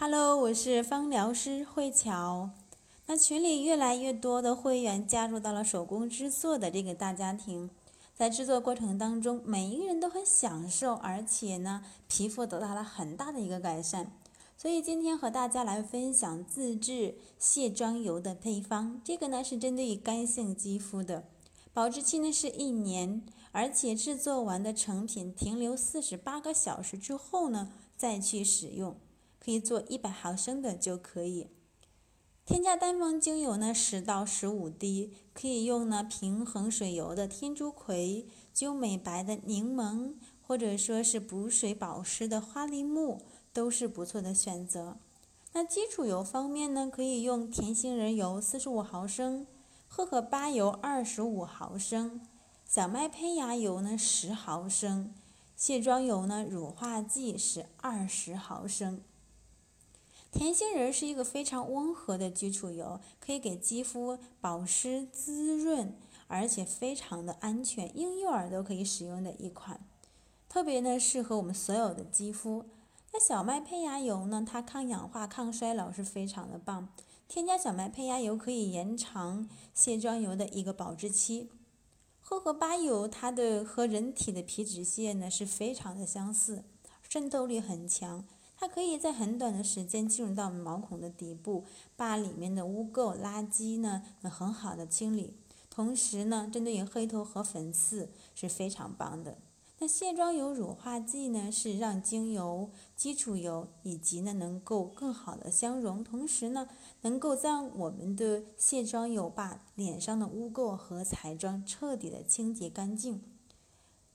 Hello，我是芳疗师慧乔。那群里越来越多的会员加入到了手工制作的这个大家庭，在制作过程当中，每一个人都很享受，而且呢，皮肤得到了很大的一个改善。所以今天和大家来分享自制卸妆油的配方。这个呢是针对于干性肌肤的，保质期呢是一年，而且制作完的成品停留四十八个小时之后呢再去使用。可以做一百毫升的就可以，添加单方精油呢十到十五滴，可以用呢平衡水油的天竺葵、灸美白的柠檬，或者说是补水保湿的花梨木，都是不错的选择。那基础油方面呢，可以用甜杏仁油四十五毫升，荷荷巴油二十五毫升，小麦胚芽油呢十毫升，卸妆油呢乳化剂是二十毫升。甜杏仁是一个非常温和的基础油，可以给肌肤保湿滋润，而且非常的安全，婴幼儿都可以使用的一款，特别呢适合我们所有的肌肤。那小麦胚芽油呢，它抗氧化、抗衰老是非常的棒。添加小麦胚芽油可以延长卸妆油的一个保质期。荷荷巴油它的和人体的皮脂腺呢是非常的相似，渗透力很强。它可以在很短的时间进入到毛孔的底部，把里面的污垢、垃圾呢，能很好的清理。同时呢，针对于黑头和粉刺是非常棒的。那卸妆油乳化剂呢，是让精油、基础油以及呢能够更好的相融，同时呢，能够将我们的卸妆油把脸上的污垢和彩妆彻底的清洁干净。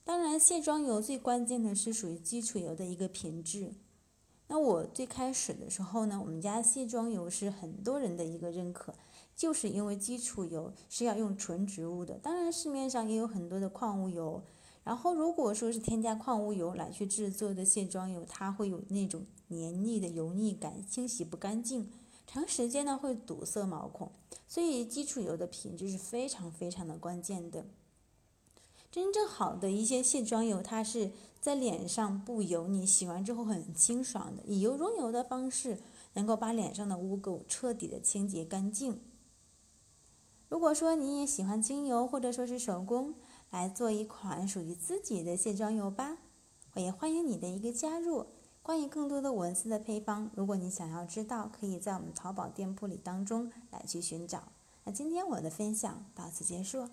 当然，卸妆油最关键的是属于基础油的一个品质。那我最开始的时候呢，我们家卸妆油是很多人的一个认可，就是因为基础油是要用纯植物的。当然市面上也有很多的矿物油，然后如果说是添加矿物油来去制作的卸妆油，它会有那种黏腻的油腻感，清洗不干净，长时间呢会堵塞毛孔。所以基础油的品质是非常非常的关键的。真正好的一些卸妆油，它是在脸上不油腻，洗完之后很清爽的，以油溶油的方式，能够把脸上的污垢彻底的清洁干净。如果说你也喜欢精油或者说是手工来做一款属于自己的卸妆油吧，我也欢迎你的一个加入。关于更多的文字的配方，如果你想要知道，可以在我们淘宝店铺里当中来去寻找。那今天我的分享到此结束。